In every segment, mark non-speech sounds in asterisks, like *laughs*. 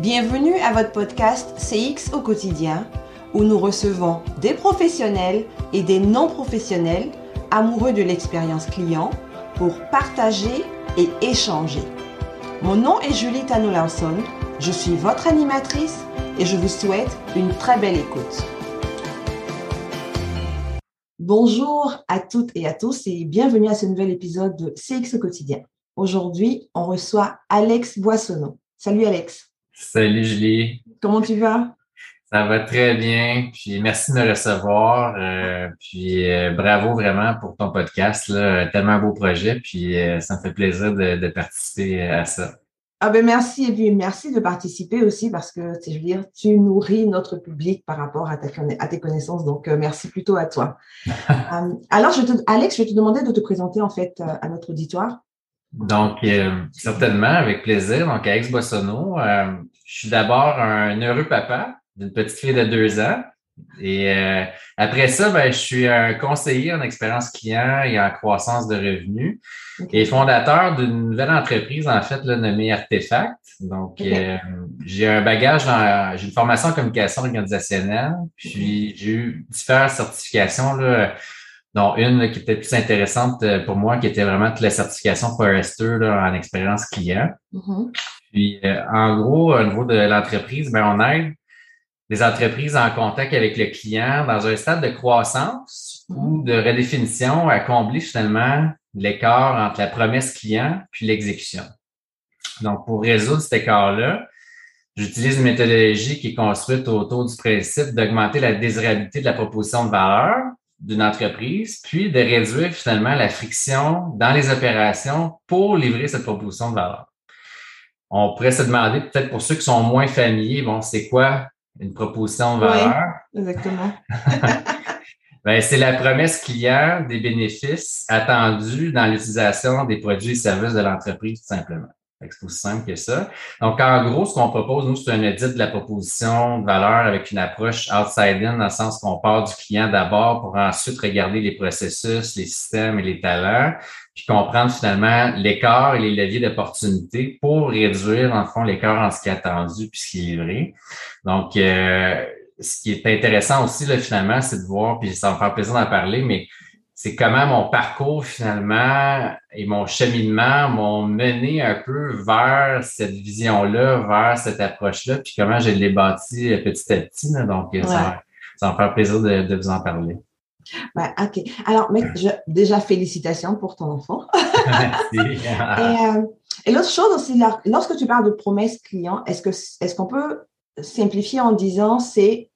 Bienvenue à votre podcast CX au quotidien où nous recevons des professionnels et des non-professionnels amoureux de l'expérience client pour partager et échanger. Mon nom est Julie Tano Lawson, je suis votre animatrice et je vous souhaite une très belle écoute. Bonjour à toutes et à tous et bienvenue à ce nouvel épisode de CX au quotidien. Aujourd'hui, on reçoit Alex Boissonneau. Salut Alex. Salut Julie. Comment tu vas? Ça va très bien. Puis merci de me recevoir. Euh, puis euh, bravo vraiment pour ton podcast. Là. Tellement beau projet. Puis euh, ça me fait plaisir de, participer à ça. Ah ben merci et puis merci de participer aussi parce que je veux dire tu nourris notre public par rapport à, à tes connaissances donc merci plutôt à toi. *laughs* alors je te, Alex je vais te demander de te présenter en fait à notre auditoire. Donc, euh, certainement, avec plaisir. Donc, Alex Bossonneau, euh, je suis d'abord un heureux papa d'une petite fille de deux ans. Et euh, après ça, ben, je suis un conseiller en expérience client et en croissance de revenus et fondateur d'une nouvelle entreprise, en fait, là, nommée Artefact. Donc, j'ai un bagage dans, j'ai une formation en communication organisationnelle, puis j'ai eu différentes certifications là, non, une qui était plus intéressante euh, pour moi, qui était vraiment la certification Forrester en expérience client. Mm-hmm. Puis, euh, en gros, au niveau de l'entreprise, ben, on aide les entreprises en contact avec le client dans un stade de croissance ou mm-hmm. de redéfinition à combler finalement l'écart entre la promesse client puis l'exécution. Donc, pour résoudre cet écart-là, j'utilise une méthodologie qui est construite autour du principe d'augmenter la désirabilité de la proposition de valeur d'une entreprise, puis de réduire finalement la friction dans les opérations pour livrer cette proposition de valeur. On pourrait se demander, peut-être pour ceux qui sont moins familiers, bon, c'est quoi une proposition de valeur? Oui, exactement. *laughs* ben, c'est la promesse client des bénéfices attendus dans l'utilisation des produits et services de l'entreprise, tout simplement. C'est aussi simple que ça. Donc, en gros, ce qu'on propose, nous, c'est un audit de la proposition de valeur avec une approche outside-in, dans le sens qu'on part du client d'abord pour ensuite regarder les processus, les systèmes et les talents, puis comprendre finalement l'écart et les leviers d'opportunité pour réduire, en fond, l'écart en ce qui est attendu puis ce qui est livré. Donc, euh, ce qui est intéressant aussi, là, finalement, c'est de voir, puis ça va me faire plaisir d'en parler, mais c'est comment mon parcours finalement et mon cheminement m'ont mené un peu vers cette vision-là, vers cette approche-là, puis comment je l'ai bâti petit à petit. donc, ça, va me faire plaisir de, vous en parler. Ouais, OK. Alors, mais déjà, félicitations pour ton enfant. *laughs* Merci. et, euh, et l'autre chose aussi, lorsque tu parles de promesses clients, est-ce que est-ce qu'on peut simplifier en disant c'est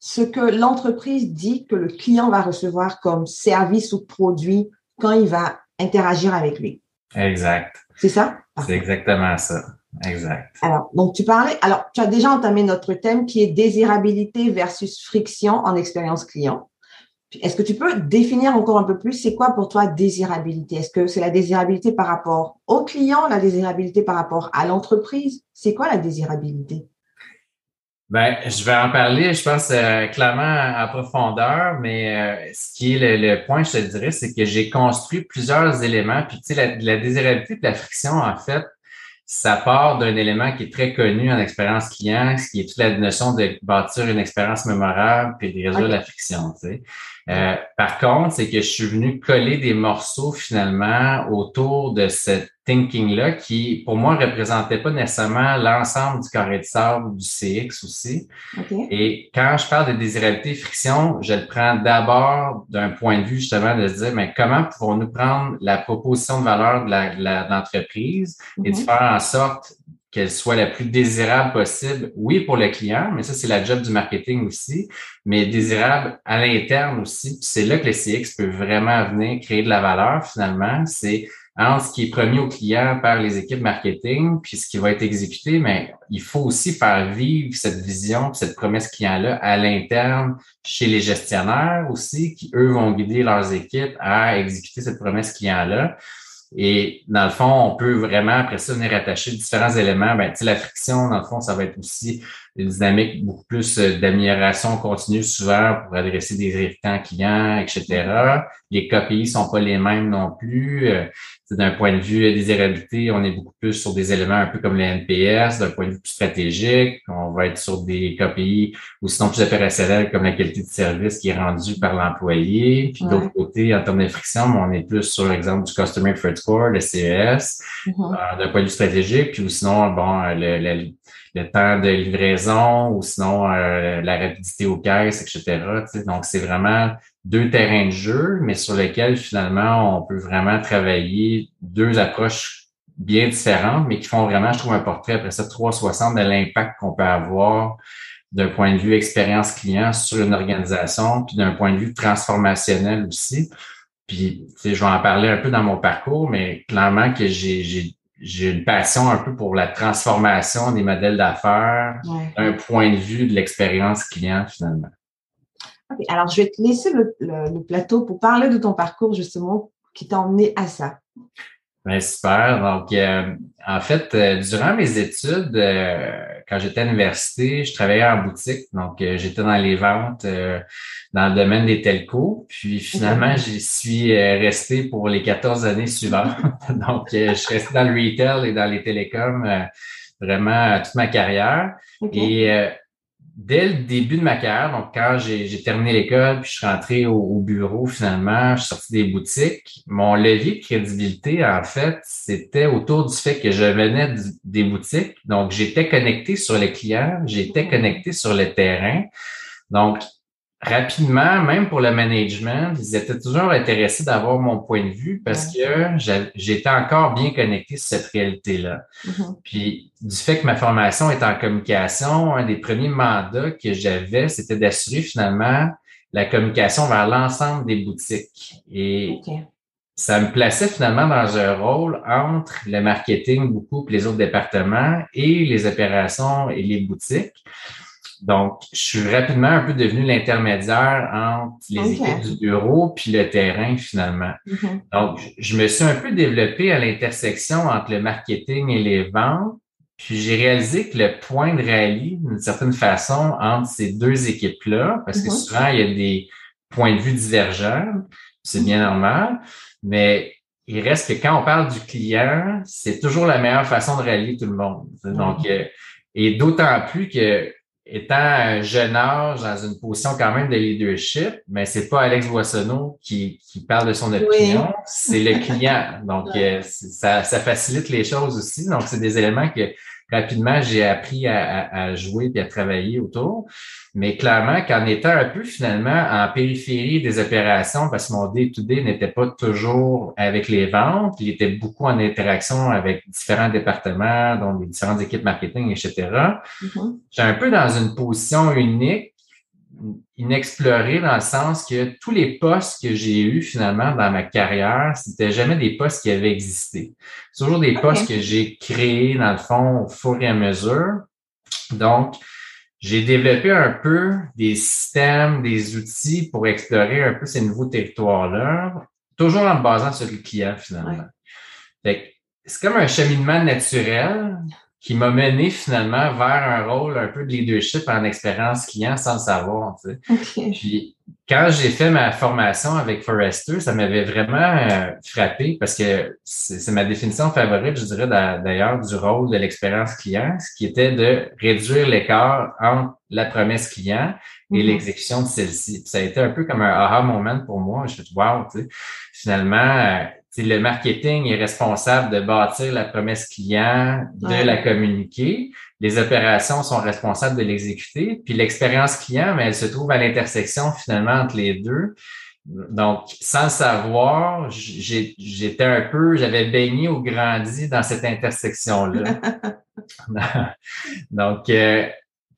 ce que l'entreprise dit que le client va recevoir comme service ou produit quand il va interagir avec lui. Exact. C'est ça? C'est exactement ça. Exact. Alors, donc tu parlais, alors tu as déjà entamé notre thème qui est désirabilité versus friction en expérience client. Est-ce que tu peux définir encore un peu plus, c'est quoi pour toi désirabilité? Est-ce que c'est la désirabilité par rapport au client, la désirabilité par rapport à l'entreprise? C'est quoi la désirabilité? Ben, je vais en parler, je pense, euh, clairement à profondeur, mais euh, ce qui est le, point, je te dirais, c'est que j'ai construit plusieurs éléments. Puis, tu sais, la, la désirabilité de la friction, en fait, ça part d'un élément qui est très connu en expérience client, ce qui est toute la notion de bâtir une expérience mémorable puis de résoudre la friction. Tu sais. Euh, par contre, c'est que je suis venu coller des morceaux finalement autour de cette thinking-là qui, pour moi, représentait pas nécessairement l'ensemble du carré de sable du CX aussi. Et quand je parle de désirabilité friction, je le prends d'abord d'un point de vue justement de se dire, mais comment pouvons-nous prendre la proposition de valeur de l'entreprise et de mhm. faire en sorte qu'elle soit la plus désirable possible, oui, pour le client, mais ça, c'est la job du marketing aussi, mais désirable à l'interne aussi. C'est là que le CX peut vraiment venir créer de la valeur, finalement. C'est entre ce qui est promis au client par les équipes marketing, puis ce qui va être exécuté, mais il faut aussi faire vivre cette vision, cette promesse client-là à l'interne, chez les gestionnaires aussi, qui, eux, vont guider leurs équipes à exécuter cette promesse client-là. Et dans le fond, on peut vraiment, après ça, venir attacher différents éléments. Ben, la friction, dans le fond, ça va être aussi une dynamique beaucoup plus euh, d'amélioration continue souvent pour adresser des irritants clients, etc. Les KPI sont pas les mêmes non plus. D'un point de vue désirabilité, on est beaucoup plus sur des éléments un peu comme les NPS, d'un point de vue plus stratégique. On va être sur des KPI ou sinon plus opérationnels comme la qualité de service qui est rendue par l'employé. Puis d'autre côté, en termes de friction, on est plus sur l'exemple du Customer Preferred Score, le CES, mm-hmm. euh, d'un point de vue stratégique. Puis ou sinon, bon, le, le le temps de livraison ou sinon euh, la rapidité aux caisses, etc. Donc, c'est vraiment deux terrains de jeu, mais sur lesquels finalement on peut vraiment travailler deux approches bien différentes, mais qui font vraiment, je trouve, un portrait après ça 360 de l'impact qu'on peut avoir d'un point de vue expérience client sur une organisation, puis d'un point de vue transformationnel aussi. Puis, je vais en parler un peu dans mon parcours, mais clairement que j'ai j'ai une passion un peu pour la transformation des modèles d'affaires d'un point de vue de l'expérience client finalement. Alors, je vais te laisser le, plateau pour parler de ton parcours justement qui t'a emmené à ça. Bien, super. Donc, euh, en fait, euh, durant mes études, euh, quand j'étais à l'université, je travaillais en boutique. Donc, j'étais dans les ventes dans le domaine des telcos. Puis, finalement, j'y suis resté pour les 14 années suivantes. *laughs* donc, je suis resté dans le retail et dans les télécoms vraiment toute ma carrière. Et dès le début de ma carrière, donc quand j'ai terminé l'école, puis je suis rentré au, bureau finalement, je suis sorti des boutiques, mon levier de crédibilité, en fait, c'était autour du fait que je venais des boutiques. Donc, j'étais connecté sur les clients, j'étais connecté sur le terrain. Donc, rapidement, même pour le management, ils étaient toujours intéressés d'avoir mon point de vue parce que j'étais encore bien connecté sur cette réalité-là. Mm-hmm. Puis du fait que ma formation est en communication, un des premiers mandats que j'avais, c'était d'assurer finalement la communication vers l'ensemble des boutiques. Et ça me plaçait finalement dans un rôle entre le marketing beaucoup, les autres départements et les opérations et les boutiques. Donc, je suis rapidement un peu devenu l'intermédiaire entre les équipes du bureau puis le terrain finalement. Mm-hmm. Donc, je me suis un peu développé à l'intersection entre le marketing et les ventes. Puis j'ai réalisé que le point de rallye, d'une certaine façon, entre ces deux équipes-là, parce que mm-hmm. souvent, il y a des points de vue divergents, c'est bien normal, mais il reste que quand on parle du client, c'est toujours la meilleure façon de rallier tout le monde. Donc, euh, et d'autant plus que étant un jeune âge dans une position quand même de leadership, mais c'est pas Alex Boissonneau qui, qui parle de son opinion, c'est le *laughs* client. Donc, euh, ça, ça facilite les choses aussi. Donc, c'est des éléments que rapidement, j'ai appris à, jouer et à travailler autour. Mais clairement, qu'en étant un peu finalement en périphérie des opérations, parce que mon day-to-day n'était pas toujours avec les ventes, il était beaucoup en interaction avec différents départements, dont les différentes équipes marketing, etc. Mm-hmm. J'étais un peu dans une position unique inexploré dans le sens que tous les postes que j'ai eus finalement dans ma carrière, c'était jamais des postes qui avaient existé. C'est toujours des postes que j'ai créés dans le fond au fur et à mesure. Donc, j'ai développé un peu des systèmes, des outils pour explorer un peu ces nouveaux territoires-là, toujours en me basant sur le client finalement. C'est comme un cheminement naturel qui m'a mené finalement vers un rôle un peu de leadership en expérience client sans le savoir. Puis quand j'ai fait ma formation avec Forrester, ça m'avait vraiment euh, frappé parce que c'est ma définition favorite, je dirais d'ailleurs, du rôle de l'expérience client, ce qui était de réduire l'écart entre la promesse client et mm-hmm. l'exécution de celle-ci. Ça a été un peu comme un aha moment pour moi. Je me suis dit, wow, tu sais, finalement, le marketing est responsable de bâtir la promesse client, de la communiquer. Les opérations sont responsables de l'exécuter. Puis l'expérience client, mais elle se trouve à l'intersection finalement entre les deux. Donc, sans le savoir, j'étais un peu, j'avais baigné ou grandi dans cette intersection-là. *laughs* *laughs* Donc, euh,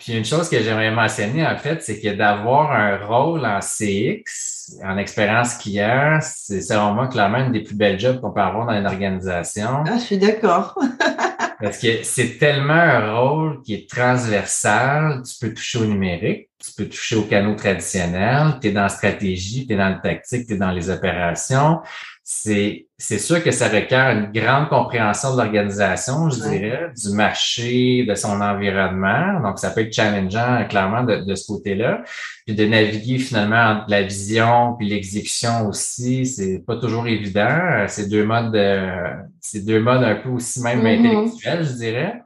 puis une chose que j'aimerais mentionner, en fait, c'est que d'avoir un rôle en CX, en expérience client, c'est selon moi clairement une des plus belles jobs qu'on peut avoir dans une organisation. Ah, je suis d'accord. *laughs* Parce que c'est tellement un rôle qui est transversal. Tu peux toucher au numérique, tu peux toucher aux canaux traditionnels, tu es dans la stratégie, tu es dans le tactique, tu es dans les opérations. C'est c'est sûr que ça requiert une grande compréhension de l'organisation, je dirais, du marché, de son environnement. Donc, ça peut être challengeant, clairement, de, de ce côté-là. Puis de naviguer finalement entre la vision puis l'exécution aussi, c'est pas toujours évident. C'est deux modes, c'est deux modes un peu aussi même mm-hmm. intellectuels, je dirais.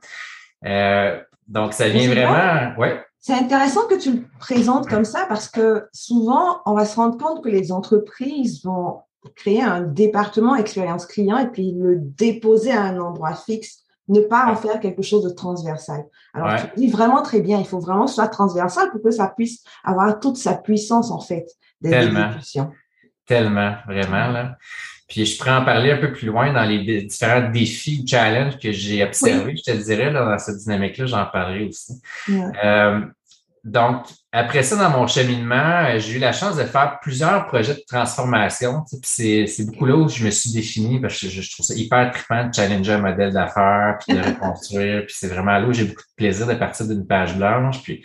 Euh, donc, ça vient vraiment, ouais. C'est intéressant que tu le présentes comme ça parce que souvent, on va se rendre compte que les entreprises vont créer un département expérience client et puis le déposer à un endroit fixe, ne pas en faire quelque chose de transversal. Alors, tu dis vraiment très bien, il faut vraiment que ce soit transversal pour que ça puisse avoir toute sa puissance, en fait, Tellement. Tellement, vraiment, là. Puis je pourrais en parler un peu plus loin dans les différents défis, challenges que j'ai observés. Je te dirais, là, dans cette dynamique-là, j'en parlerai aussi. Euh, donc, après ça, dans mon cheminement, euh, j'ai eu la chance de faire plusieurs projets de transformation. c'est, beaucoup là où je me suis défini parce que je, trouve ça hyper trippant de challenger un modèle d'affaires, puis de *laughs* reconstruire. puis c'est vraiment là où j'ai beaucoup de plaisir de partir d'une page blanche. Puis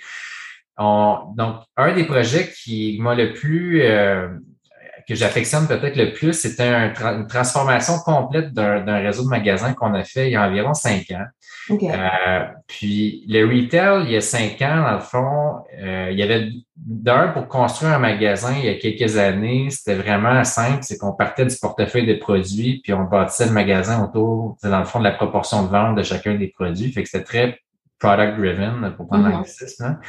donc, un des projets qui m'a le plus euh, que j'affectionne peut-être le plus, c'était une transformation complète d'un réseau de magasins qu'on a fait il y a environ cinq ans. Euh, puis le retail, il y a cinq ans, dans le fond, euh, il y avait d'un pour construire un magasin il y a quelques années, c'était vraiment simple, c'est qu'on partait du portefeuille de produits, puis on bâtissait le magasin autour, dans le fond, de la proportion de vente de chacun des produits. Fait que c'était très product driven, pour prendre mm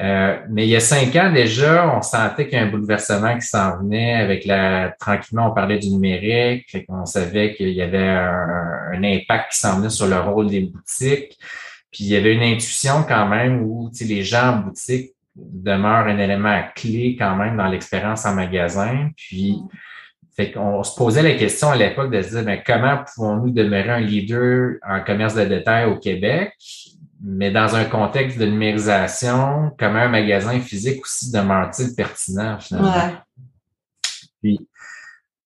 euh, mais il y a cinq ans déjà, on sentait qu'il y a un bouleversement qui s'en venait avec la tranquillement, on parlait du numérique, fait qu'on savait qu'il y avait un, impact qui s'en venait sur le rôle des boutiques. Puis il y avait une intuition quand même où les gens en boutique demeurent un élément clé quand même dans l'expérience en magasin. Puis fait se posait la question à l'époque de se dire ben, comment pouvons-nous demeurer un leader en commerce de détail au Québec? Mais dans un contexte de numérisation, comment un magasin physique aussi demeure-t-il pertinent finalement? Puis,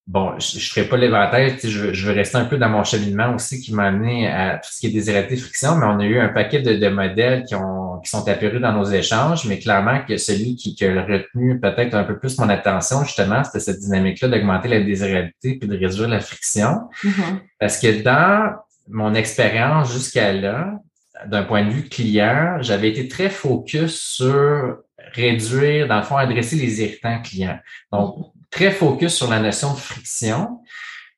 bon, je ne ferai pas l'éventail, je, je veux rester un peu dans mon cheminement aussi qui m'a amené à tout ce qui est déséreté friction, mais on a eu un paquet de, modèles qui, ont, qui sont apparus dans nos échanges, mais clairement que celui qui, qui a retenu peut-être un peu plus mon attention, justement, c'était cette dynamique-là d'augmenter la désirabilité puis de réduire la friction. Mm-hmm. Parce que dans mon expérience jusqu'à là, d'un point de vue client, j'avais été très focus sur réduire, dans le fond, adresser les irritants clients. Donc, très focus sur la notion de friction.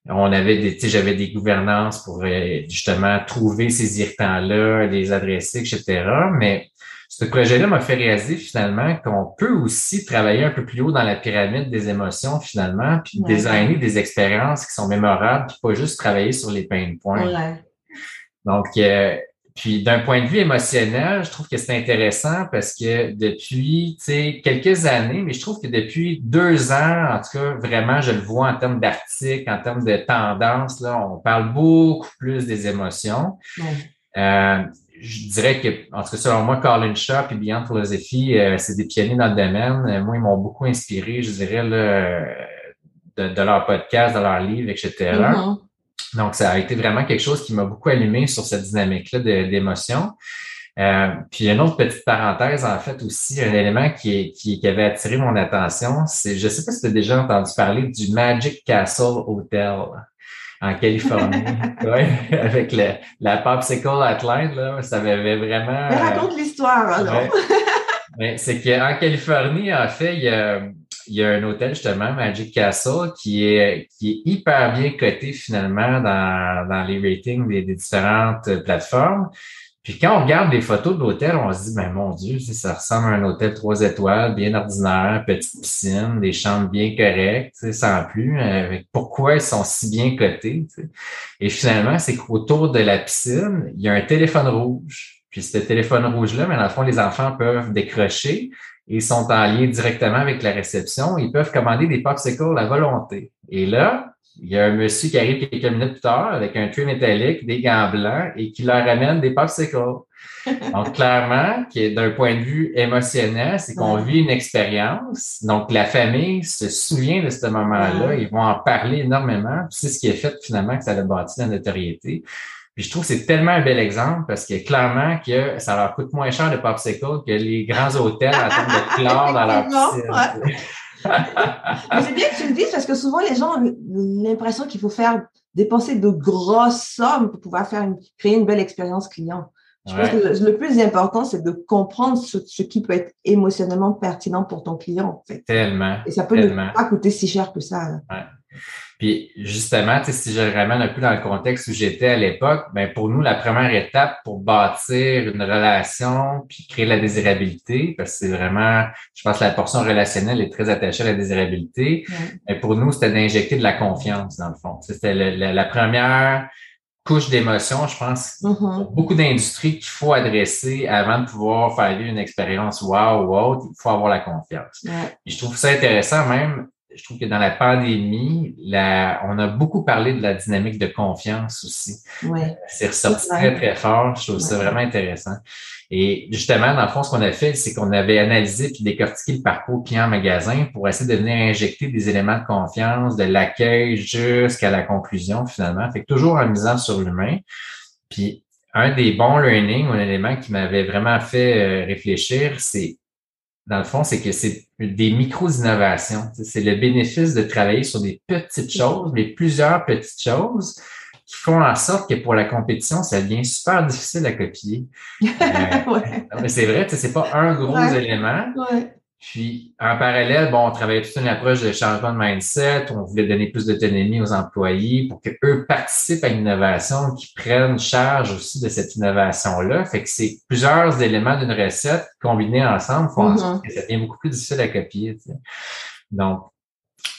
On avait des, j'avais des gouvernances pour euh, justement trouver ces irritants-là, les adresser, etc. Mais ce projet-là m'a fait réaliser finalement qu'on peut aussi travailler un peu plus haut dans la pyramide des émotions finalement, puis designer des expériences qui sont mémorables, puis pas juste travailler sur les pain points. Donc, euh, puis d'un point de vue émotionnel, je trouve que c'est intéressant parce que depuis quelques années, mais je trouve que depuis deux ans, en tout cas, vraiment, je le vois en termes d'articles, en termes de tendance, là, on parle beaucoup plus des émotions. Euh, je dirais que, en tout cas, selon moi, Colin Shaw et Beyond Philosophy, euh, c'est des pionniers dans le domaine. Euh, moi, ils m'ont beaucoup inspiré, je dirais, là, de, leur podcast, de leurs livres, etc. Donc, ça a été vraiment quelque chose qui m'a beaucoup allumé sur cette dynamique-là d'émotion. Euh, puis une autre petite parenthèse, en fait, aussi, un élément qui, qui, avait attiré mon attention, c'est, je ne sais pas si tu as déjà entendu parler du Magic Castle Hotel en Californie, *laughs* ouais, avec le, la Popsicle Atlantic, là, ça m'avait vraiment... Mais raconte l'histoire, alors. Ouais. *laughs* c'est qu'en Californie, en fait, il y a il y a un hôtel justement, Magic Castle, qui est, qui est hyper bien coté finalement dans, dans les ratings des, différentes plateformes. Puis quand on regarde les photos de l'hôtel, on se dit, ben mon Dieu, ça ressemble à un hôtel trois étoiles, bien ordinaire, petite piscine, des chambres bien correctes, sans plus. Avec pourquoi ils sont si bien cotés? Et finalement, c'est qu'autour de la piscine, il y a un téléphone rouge. Puis ce téléphone rouge-là, mais dans le fond, les enfants peuvent décrocher ils sont en lien directement avec la réception. Ils peuvent commander des popsicles à volonté. Et là, il y a un monsieur qui arrive quelques minutes plus tard avec un trait métallique, des gants blancs et qui leur amène des popsicles. *laughs* Donc, clairement, d'un point de vue émotionnel, c'est qu'on vit une expérience. Donc, la famille se souvient de ce moment-là. Ils vont en parler énormément. C'est ce qui est fait finalement que ça a bâti la notoriété. Puis je trouve que c'est tellement un bel exemple parce que clairement que ça leur coûte moins cher de popsicle que les grands hôtels en termes de chlore dans leur *laughs* piscine. Mais c'est bien que tu le dises parce que souvent les gens ont l'impression qu'il faut faire dépenser de grosses sommes pour pouvoir faire créer une belle expérience client. Je pense que le, plus important, c'est de comprendre ce, qui peut être émotionnellement pertinent pour ton client. En fait. Tellement. Et ça peut ne pas coûter si cher que ça. Ouais. Puis justement, si je ramène un peu dans le contexte où j'étais à l'époque, ben pour nous, la première étape pour bâtir une relation puis créer la désirabilité, parce que c'est vraiment, je pense que la portion relationnelle est très attachée à la désirabilité. Mais pour nous, c'était d'injecter de la confiance, dans le fond. C'était la, première couche d'émotion, je pense, mm-hmm. beaucoup d'industries qu'il faut adresser avant de pouvoir faire une expérience wow, wow, il faut avoir la confiance. Et je trouve ça intéressant même je trouve que dans la pandémie, la, on a beaucoup parlé de la dynamique de confiance aussi. Ouais. C'est ressorti très, très fort. Je trouve ça vraiment intéressant. Et justement, dans le fond, ce qu'on a fait, c'est qu'on avait analysé puis décortiqué le parcours client-magasin pour essayer de venir injecter des éléments de confiance de l'accueil jusqu'à la conclusion, finalement. Fait que toujours en misant sur l'humain. Puis, un des bons learnings, un élément qui m'avait vraiment fait euh, réfléchir, c'est dans le fond, c'est que c'est des micro-innovations. C'est le bénéfice de travailler sur des petites choses, mais plusieurs petites choses qui font en sorte que pour la compétition, ça devient super difficile à copier. *laughs* Euh, c'est vrai, c'est pas un gros élément. Puis, en parallèle, bon, on travaillait toute une approche de changement de mindset. On voulait donner plus d'autonomie aux employés pour qu'eux participent à l'innovation, qu'ils prennent charge aussi de cette innovation-là. Fait que c'est plusieurs éléments d'une recette combinés ensemble font en sorte mm-hmm. que ça devient beaucoup plus difficile à copier. Donc,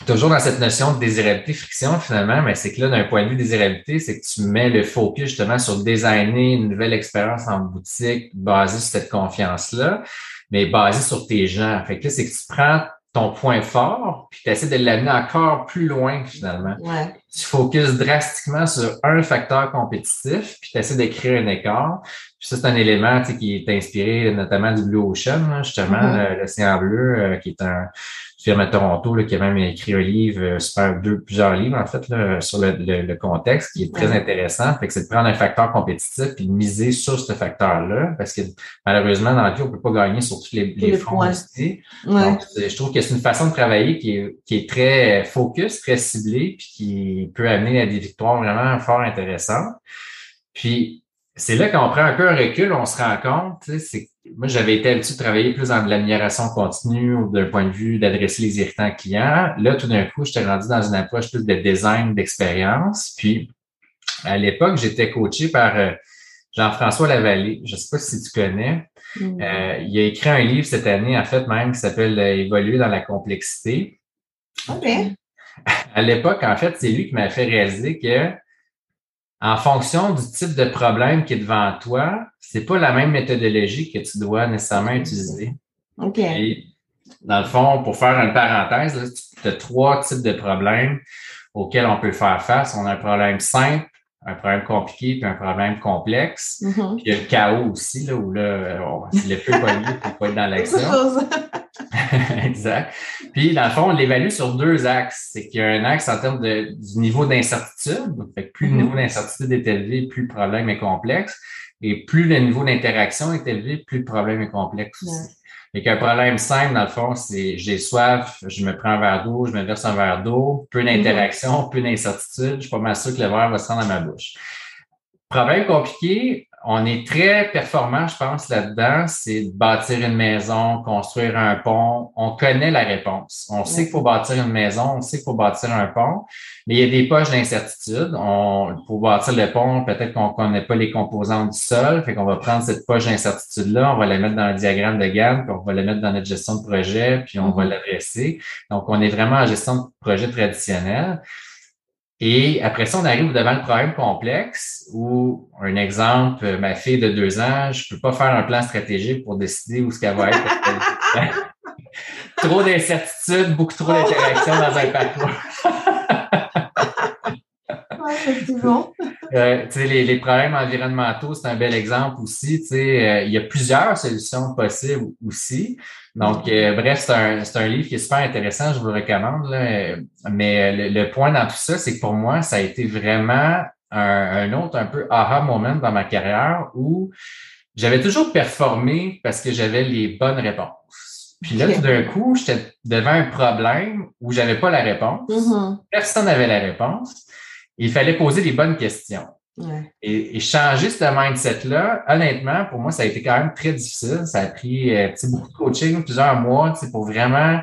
toujours dans cette notion de désirabilité friction, finalement, mais c'est que là, d'un point de vue désirabilité, c'est que tu mets le focus justement sur designer une nouvelle expérience en boutique basée sur cette confiance-là mais basé sur tes gens. Fait que là, c'est que tu prends ton point fort, puis tu essaies de l'amener encore plus loin finalement. Ouais. Tu focuses drastiquement sur un facteur compétitif, puis tu essaies de créer un écart. Puis ça, c'est un élément qui est inspiré notamment du Blue Ocean, justement, mm-hmm. l'océan bleu, euh, qui est un, firme à Toronto là, qui a même écrit un livre, euh, super, deux, plusieurs livres en fait là, sur le, le, contexte, qui est très intéressant. Fait que c'est de prendre un facteur compétitif et de miser sur ce facteur-là, parce que malheureusement dans la vie on peut pas gagner sur tous les, les, fronts aussi. Donc, je trouve que c'est une façon de travailler qui est, qui est très focus, très ciblée, puis qui peut amener à des victoires vraiment fort intéressantes. Puis c'est là qu'on prend un peu un recul, on se rend compte, c'est moi, j'avais été habitué de travailler plus dans de l'amélioration continue ou d'un point de vue d'adresser les irritants clients. Là, tout d'un coup, j'étais rendu dans une approche plus de design d'expérience. Puis, à l'époque, j'étais coaché par euh, Jean-François Lavallée. Je ne sais pas si tu connais. Mm. Euh, il a écrit un livre cette année, en fait, même, qui s'appelle euh, Évoluer dans la complexité. OK. À l'époque, en fait, c'est lui qui m'a fait réaliser que en fonction du type de problème qui est devant toi, c'est pas la même méthodologie que tu dois nécessairement utiliser. OK. dans le fond, pour faire une parenthèse, tu as trois types de problèmes auxquels on peut faire face. On a un problème simple, un problème compliqué puis un problème complexe. Mm-hmm. Puis il y a le chaos aussi, là, où là, c'est le peu pour pas être dans l'action. *laughs* exact. Puis, dans le fond, on l'évalue sur deux axes. C'est qu'il y a un axe en termes de, du niveau d'incertitude. Fait plus le mm-hmm. niveau d'incertitude est élevé, plus le problème est complexe. Et plus le niveau d'interaction est élevé, plus le problème est complexe aussi. Et qu'un problème simple, dans le fond, c'est j'ai soif, je me prends un verre d'eau, je me verse un verre d'eau, peu d'interaction, peu d'incertitude, je suis pas mal sûr que le verre va se rendre dans ma bouche. Problème compliqué, on est très performant, je pense, là-dedans, c'est bâtir une maison, construire un pont. On connaît la réponse. On sait qu'il faut bâtir une maison, on sait qu'il faut bâtir un pont, mais il y a des poches d'incertitude. On, pour bâtir le pont, peut-être qu'on ne connaît pas les composants du sol, fait qu'on va prendre cette poche d'incertitude-là, on va la mettre dans le diagramme de gamme, puis on va la mettre dans notre gestion de projet, puis on va mm-hmm. l'adresser. Donc, on est vraiment en gestion de projet traditionnel. Et après ça, on arrive devant le problème complexe où, un exemple, ma fille de deux ans, je peux pas faire un plan stratégique pour décider où ce qu'elle va être. *laughs* trop d'incertitudes, beaucoup trop d'interactions dans un *laughs* parcours. effectivement. Euh, les, les, problèmes environnementaux, c'est un bel exemple aussi. Euh, il y a plusieurs solutions possibles aussi. Donc, euh, bref, c'est un, un, livre qui est super intéressant, je vous le recommande. Là. Mais le, point dans tout ça, c'est que pour moi, ça a été vraiment un, un autre un peu aha moment dans ma carrière où j'avais toujours performé parce que j'avais les bonnes réponses. Puis là, tout d'un coup, j'étais devant un problème où j'avais pas la réponse. Mm-hmm. Personne n'avait la réponse. Il fallait poser les bonnes questions. Et, changer ce mindset-là, honnêtement, pour moi, ça a été quand même très difficile. Ça a pris euh, beaucoup de coaching, plusieurs mois, pour vraiment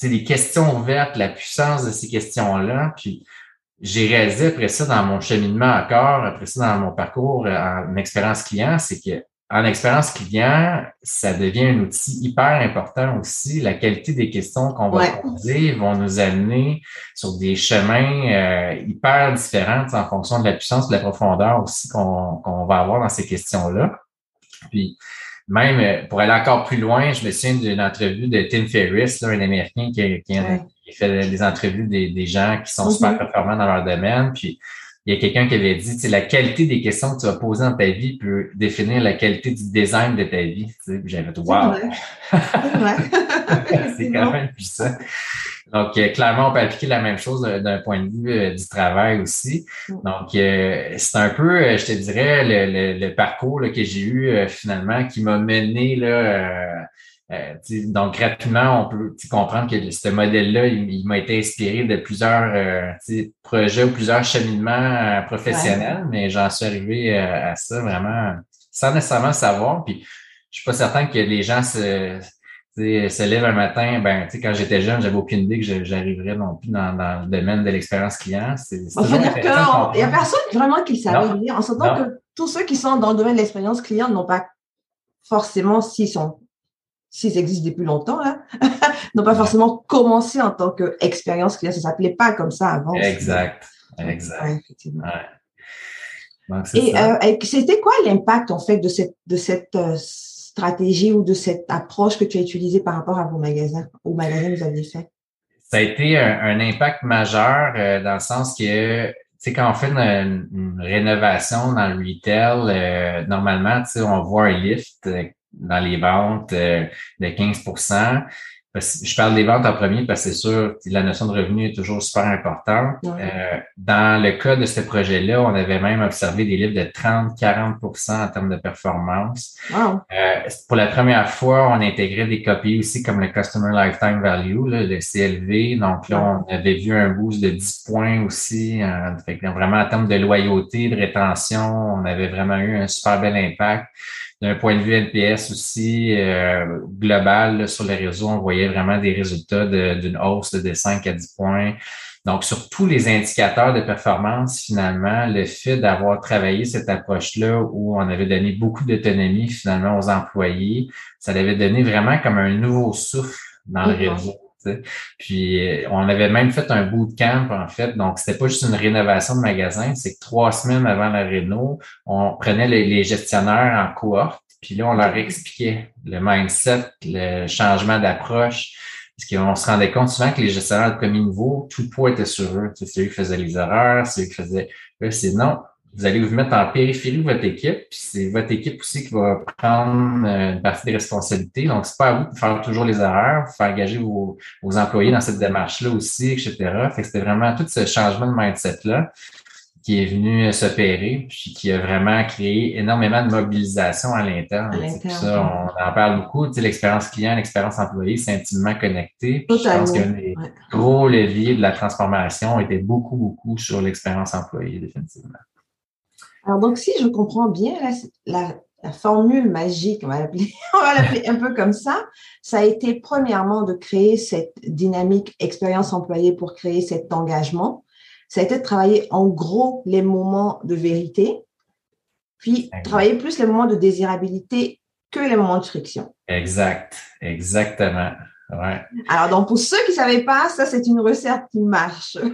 des questions ouvertes, la puissance de ces questions-là. Puis j'ai réalisé après ça dans mon cheminement encore, après ça dans mon parcours euh, en expérience client, c'est que en expérience client, ça devient un outil hyper important aussi. La qualité des questions qu'on va poser vont nous amener sur des chemins euh, hyper différents en fonction de la puissance, de la profondeur aussi qu'on va avoir dans ces questions-là. Puis même euh, pour aller encore plus loin, je me souviens d'une entrevue de Tim Ferriss, là, un Américain qui, qui, fait des entrevues des, des gens qui sont super mm-hmm. performants dans leur domaine. Puis il y a quelqu'un qui avait dit, la qualité des questions que tu vas poser dans ta vie peut définir la qualité du design de ta vie. J'avais tout wow. *laughs* C'est quand même puissant. Donc, euh, clairement, on peut appliquer la même chose d'un point de vue euh, du travail aussi. Mm. Donc, euh, c'est un peu, je te dirais, le, le, parcours que j'ai eu finalement qui m'a mené là, euh, donc, rapidement, on peut comprendre que ce modèle-là, il, m'a été inspiré de plusieurs euh, projets ou plusieurs cheminements euh, professionnels, mais j'en suis arrivé à ça vraiment sans nécessairement savoir. Puis, je suis pas certain que les gens se, se lèvent un matin. Ben, quand j'étais jeune, j'avais aucune idée que j'arriverais non plus dans, le domaine de l'expérience client. C'est, il n'y a personne vraiment qui savait lire, en s'entendant que tous ceux qui sont dans le domaine de l'expérience client n'ont pas forcément, s'ils sont s'ils existent depuis longtemps, là, *laughs* n'ont pas forcément commencé en tant qu'expérience client. Ça s'appelait pas comme ça avant. Exact. Exact. Ouais, effectivement. et euh, c'était quoi l'impact, en fait, de cette, de cette euh, stratégie ou de cette approche que tu as utilisée par rapport à vos magasins, aux magasins que vous aviez fait? Ça a été un, impact majeur euh, dans le sens que tu sais, quand on fait une, rénovation dans le retail, normalement, tu sais, on voit un lift dans les ventes euh, de 15% je parle des ventes en premier parce que c'est sûr, la notion de revenu est toujours super importante. Euh, dans le cas de ce projet-là, on avait même observé des livres de 30-40% en termes de performance. Euh, pour la première fois, on intégrait des copies aussi comme le Customer Lifetime Value, le CLV. Donc là, on avait vu un boost de 10 points aussi. fait vraiment en termes de loyauté, de rétention, on avait vraiment eu un super bel impact d'un point de vue NPS aussi euh, global sur les réseaux, on voyait vraiment des résultats d'une hausse de 5 à 10 points. Donc, sur tous les indicateurs de performance, finalement, le fait d'avoir travaillé cette approche-là où on avait donné beaucoup d'autonomie finalement aux employés, ça avait donné vraiment comme un nouveau souffle dans le réseau. Puis euh, on avait même fait un bootcamp en fait, donc c'était pas juste une rénovation de magasin, c'est que trois semaines avant la réno, on prenait les, gestionnaires en cohorte, puis là on leur expliquait le mindset, le changement d'approche, parce qu'on se rendait compte souvent que les gestionnaires de premier niveau, tout le poids était sur eux. C'est eux qui faisaient les erreurs, c'est eux qui faisaient. c'est non, vous allez vous mettre en périphérie de votre équipe, puis c'est votre équipe aussi qui va prendre euh, une partie des responsabilités. Donc, c'est pas à vous de faire toujours les erreurs, faire engager vos, employés dans cette démarche-là aussi, etc. Fait que c'était vraiment tout ce changement de mindset-là qui est venu s'opérer, puis qui a vraiment créé énormément de mobilisation à l'interne. Ça, on en parle beaucoup. Tu sais, l'expérience client, l'expérience employé, c'est intimement connecté. je pense que les gros leviers de la transformation étaient beaucoup, beaucoup sur l'expérience employée, définitivement. Alors, donc, si je comprends bien la, formule magique, *laughs* on va l'appeler un peu comme ça, ça a été premièrement de créer cette dynamique expérience employée pour créer cet engagement. Ça a été de travailler en gros les moments de vérité, puis travailler plus les moments de désirabilité que les moments de friction. Exact, exactement. Ouais. Alors, donc, pour ceux qui ne savaient pas, ça, c'est une recette qui marche. *laughs*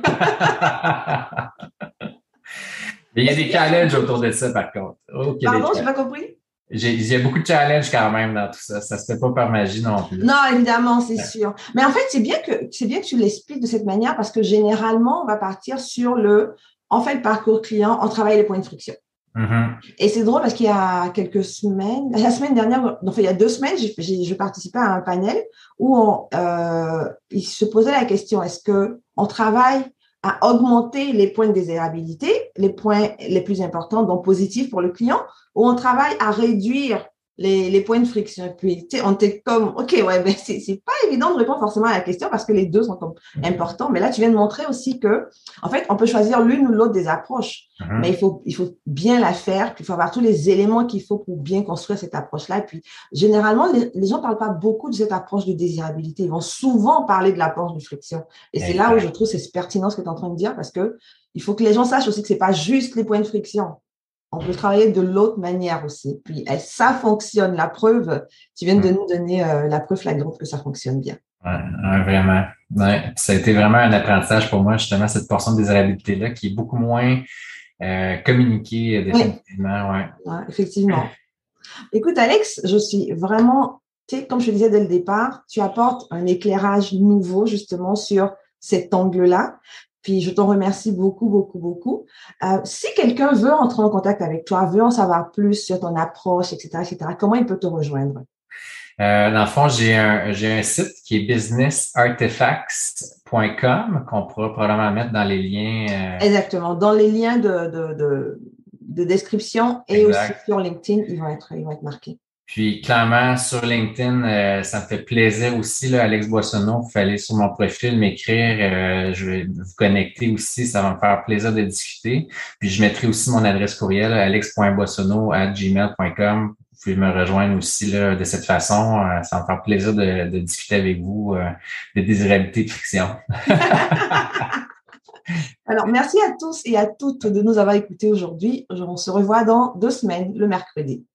il y a des challenges autour de ça, par contre. Oh, Pardon, j'ai pas compris? Il y a beaucoup de challenges quand même dans tout ça. Ça se fait pas par magie non plus. Non, évidemment, c'est sûr. Mais en fait, c'est bien que c'est bien que tu l'expliques de cette manière parce que généralement, on va partir sur le en fait le parcours client, on travaille les points de friction. Mm-hmm. Et c'est drôle parce qu'il y a quelques semaines, la semaine dernière, enfin il y a deux semaines, je participais à un panel où on, euh, il se posait la question est-ce que on travaille à augmenter les points de désirabilité, les points les plus importants, donc positifs pour le client, ou on travaille à réduire les, points de friction. Et puis, tu sais, on était comme, OK, ouais, mais c'est, c'est pas évident de répondre forcément à la question parce que les deux sont comme importants. Mais là, tu viens de montrer aussi que, en fait, on peut choisir l'une ou l'autre des approches, mm-hmm. mais il faut, il faut bien la faire, puis il faut avoir tous les éléments qu'il faut pour bien construire cette approche-là. Et puis, généralement, les, les gens parlent pas beaucoup de cette approche de désirabilité. Ils vont souvent parler de l'approche de friction. Et c'est là où je trouve c'est pertinent ce que tu es en train de dire parce que il faut que les gens sachent aussi que c'est pas juste les points de friction on peut travailler de l'autre manière aussi. Puis eh, ça fonctionne. La preuve, tu viens de nous donner euh, la preuve flagrante que ça fonctionne bien. Ouais, vraiment. ça a été vraiment un apprentissage pour moi, justement, cette portion de désirabilité-là qui est beaucoup moins euh, communiquée euh, définitivement. Ouais. effectivement. Écoute, Alex, je suis vraiment, tu sais, comme je te disais dès le départ, tu apportes un éclairage nouveau justement sur cet angle-là. Puis je t'en remercie beaucoup, beaucoup, beaucoup. Euh, si quelqu'un veut entrer en contact avec toi, veut en savoir plus sur ton approche, etc., etc., comment il peut te rejoindre? Euh, dans le fond, j'ai un, j'ai un site qui est businessartifacts.com qu'on pourra probablement mettre dans les liens. Euh, Exactement. Dans les liens de, de, de, de description et aussi sur LinkedIn, ils vont être, ils vont être marqués. Puis clairement, sur LinkedIn, euh, ça me fait plaisir aussi, là, Alex Boissonneau, vous fallait sur mon profil m'écrire, euh, je vais vous connecter aussi, ça va me faire plaisir de discuter. Puis je mettrai aussi mon adresse courriel, alex.boissonneau@gmail.com. Vous pouvez me rejoindre aussi là, de cette façon. Euh, ça va me faire plaisir de, de discuter avec vous de désirabilité de friction. *laughs* Alors, merci à tous et à toutes de nous avoir écoutés aujourd'hui. On se revoit dans deux semaines, le mercredi.